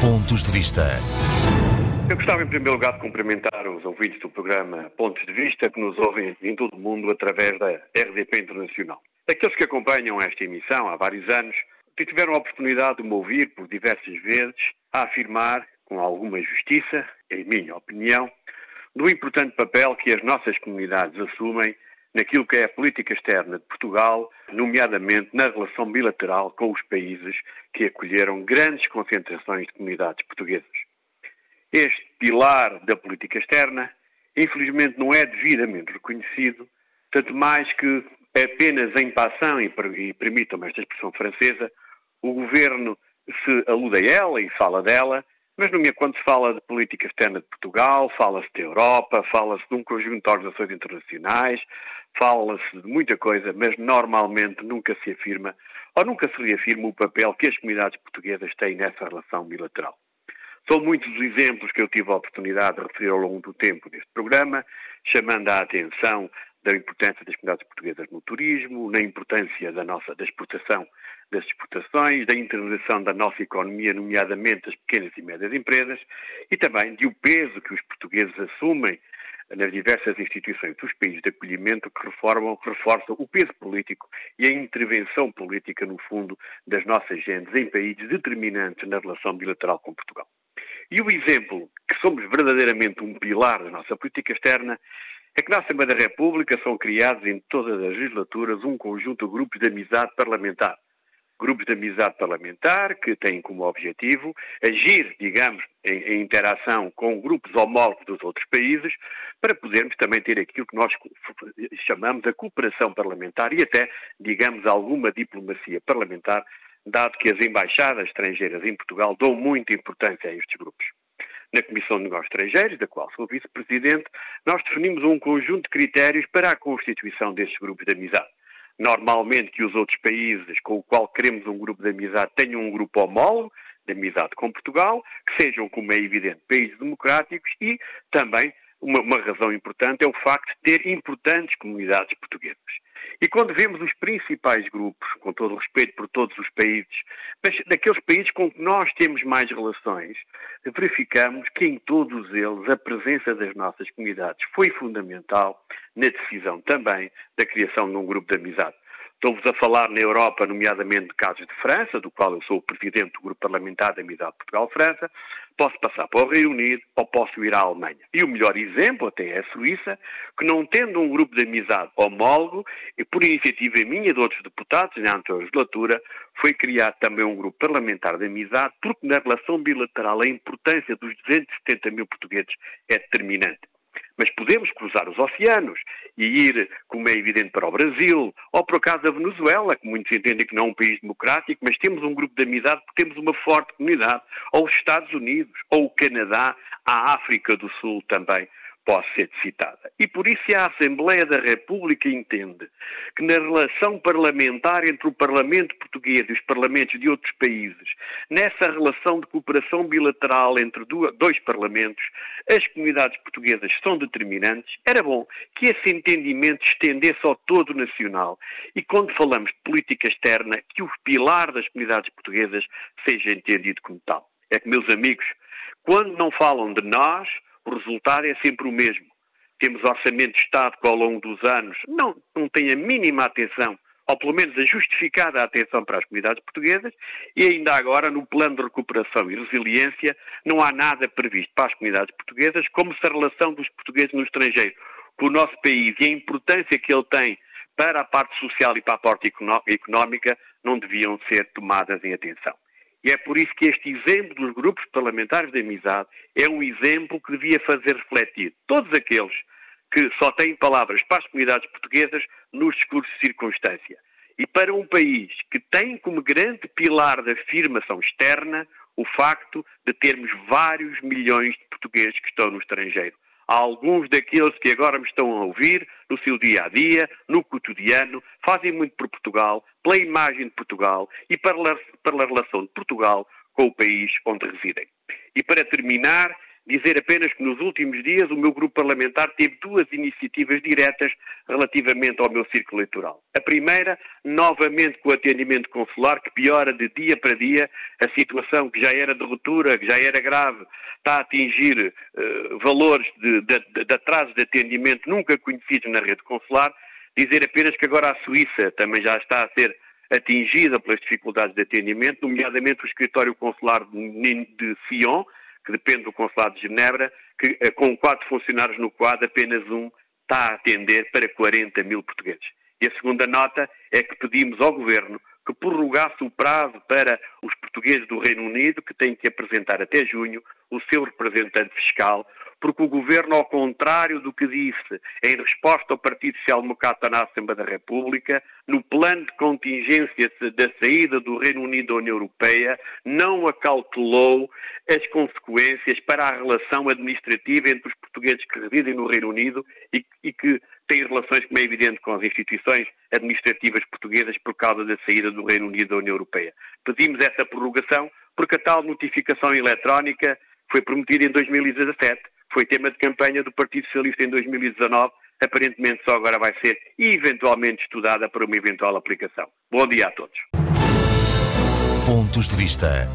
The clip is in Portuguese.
Pontos de Vista. Eu gostava, em primeiro lugar, de cumprimentar os ouvintes do programa Pontos de Vista que nos ouvem em todo o mundo através da RDP Internacional. Aqueles que acompanham esta emissão há vários anos tiveram a oportunidade de me ouvir por diversas vezes a afirmar, com alguma justiça, em minha opinião, do importante papel que as nossas comunidades assumem naquilo que é a política externa de Portugal, nomeadamente na relação bilateral com os países que acolheram grandes concentrações de comunidades portuguesas. Este pilar da política externa, infelizmente, não é devidamente reconhecido, tanto mais que apenas em passão, e permitam-me esta expressão francesa, o governo se alude a ela e fala dela, mas no quando se fala de política externa de Portugal, fala-se da Europa, fala-se de um conjunto de organizações internacionais, fala-se de muita coisa, mas normalmente nunca se afirma ou nunca se reafirma o papel que as comunidades portuguesas têm nessa relação bilateral. São muitos os exemplos que eu tive a oportunidade de referir ao longo do tempo deste programa, chamando a atenção da importância das comunidades portuguesas no turismo, na importância da nossa da exportação das exportações, da internalização da nossa economia, nomeadamente das pequenas e médias empresas, e também de o peso que os portugueses assumem nas diversas instituições dos países de acolhimento que reformam, reforçam o peso político e a intervenção política, no fundo, das nossas gentes em países determinantes na relação bilateral com Portugal. E o exemplo que somos verdadeiramente um pilar da nossa política externa é que na Assembleia da República são criados em todas as legislaturas um conjunto de grupos de amizade parlamentar grupos de amizade parlamentar que têm como objetivo agir, digamos, em, em, interação com grupos homólogos dos outros países, para podermos também ter aquilo que nós chamamos a cooperação parlamentar e até, digamos, alguma diplomacia parlamentar, dado que as embaixadas estrangeiras em Portugal dão muita importância a estes grupos. Na Comissão de Negócios Estrangeiros, da qual sou vice-presidente, nós definimos um conjunto de critérios para a constituição destes grupos de amizade. Normalmente que os outros países com o qual queremos um grupo de amizade tenham um grupo homólogo de amizade com Portugal, que sejam, como é evidente, países democráticos e também uma, uma razão importante é o facto de ter importantes comunidades portuguesas. E quando vemos os principais grupos, com todo o respeito por todos os países, mas daqueles países com que nós temos mais relações, verificamos que em todos eles a presença das nossas comunidades foi fundamental na decisão também da criação de um grupo de amizade. Estou-vos a falar na Europa, nomeadamente de casos de França, do qual eu sou o presidente do Grupo Parlamentar da Amizade Portugal-França, posso passar para o Reino Unido ou posso ir à Alemanha. E o melhor exemplo até é a Suíça, que não tendo um grupo de amizade homólogo, e por iniciativa minha e de outros deputados na anterior legislatura, foi criado também um grupo parlamentar de amizade, porque na relação bilateral a importância dos 270 mil portugueses é determinante. Mas podemos cruzar os oceanos e ir, como é evidente, para o Brasil, ou por acaso a Venezuela, que muitos entendem que não é um país democrático, mas temos um grupo de amizade porque temos uma forte comunidade, ou os Estados Unidos, ou o Canadá, a África do Sul também pode ser citada. E por isso a Assembleia da República entende que na relação parlamentar entre o Parlamento português e os parlamentos de outros países, nessa relação de cooperação bilateral entre dois parlamentos, as comunidades portuguesas são determinantes, era bom que esse entendimento estendesse ao todo nacional e quando falamos de política externa, que o pilar das comunidades portuguesas seja entendido como tal. É que, meus amigos, quando não falam de nós, o resultado é sempre o mesmo. Temos orçamento de Estado que ao longo dos anos não, não tem a mínima atenção, ou pelo menos a justificada atenção para as comunidades portuguesas, e ainda agora no plano de recuperação e resiliência não há nada previsto para as comunidades portuguesas, como se a relação dos portugueses no estrangeiro com o nosso país e a importância que ele tem para a parte social e para a parte económica não deviam ser tomadas em atenção. E é por isso que este exemplo dos grupos parlamentares de amizade é um exemplo que devia fazer refletir todos aqueles que só têm palavras para as comunidades portuguesas nos discursos de circunstância. E para um país que tem como grande pilar da afirmação externa o facto de termos vários milhões de portugueses que estão no estrangeiro alguns daqueles que agora me estão a ouvir no seu dia a dia, no cotidiano, fazem muito por Portugal, pela imagem de Portugal e pela, pela relação de Portugal com o país onde residem. E para terminar, Dizer apenas que nos últimos dias o meu grupo parlamentar teve duas iniciativas diretas relativamente ao meu círculo eleitoral. A primeira, novamente com o atendimento consular, que piora de dia para dia a situação que já era de ruptura, que já era grave, está a atingir uh, valores de, de, de, atraso de atendimento nunca conhecidos na rede consular. Dizer apenas que agora a Suíça também já está a ser atingida pelas dificuldades de atendimento, nomeadamente o escritório consular de Sion, que depende do Consulado de Genebra, que eh, com quatro funcionários no quadro, apenas um está a atender para 40 mil portugueses. E a segunda nota é que pedimos ao Governo que prorrogasse o prazo para os portugueses do Reino Unido, que têm que apresentar até junho o seu representante fiscal, porque o Governo, ao contrário do que disse em resposta ao Partido Social Democrata na Assembleia da República, no plano de contingência da saída do Reino Unido da União Europeia, não acautelou as consequências para a relação administrativa entre os portugueses que residem no Reino Unido e, e que têm relações, como é evidente, com as instituições administrativas portuguesas por causa da saída do Reino Unido da União Europeia. Pedimos essa prorrogação porque a tal notificação eletrónica foi prometida em 2017 foi tema de campanha do Partido Socialista em 2019, aparentemente só agora vai ser eventualmente estudada para uma eventual aplicação. Bom dia a todos. Pontos de vista.